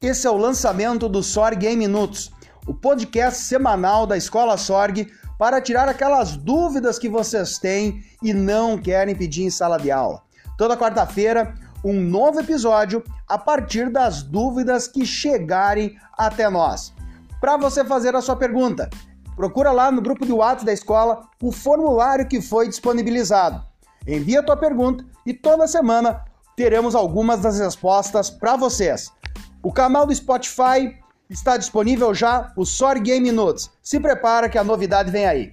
Esse é o lançamento do Sorg Game Minutos, o podcast semanal da Escola Sorg para tirar aquelas dúvidas que vocês têm e não querem pedir em sala de aula. Toda quarta-feira, um novo episódio a partir das dúvidas que chegarem até nós. Para você fazer a sua pergunta, procura lá no grupo de WhatsApp da escola o formulário que foi disponibilizado. Envia a tua pergunta e toda semana teremos algumas das respostas para vocês. O canal do Spotify está disponível já, o Sorry Game Notes. Se prepara que a novidade vem aí.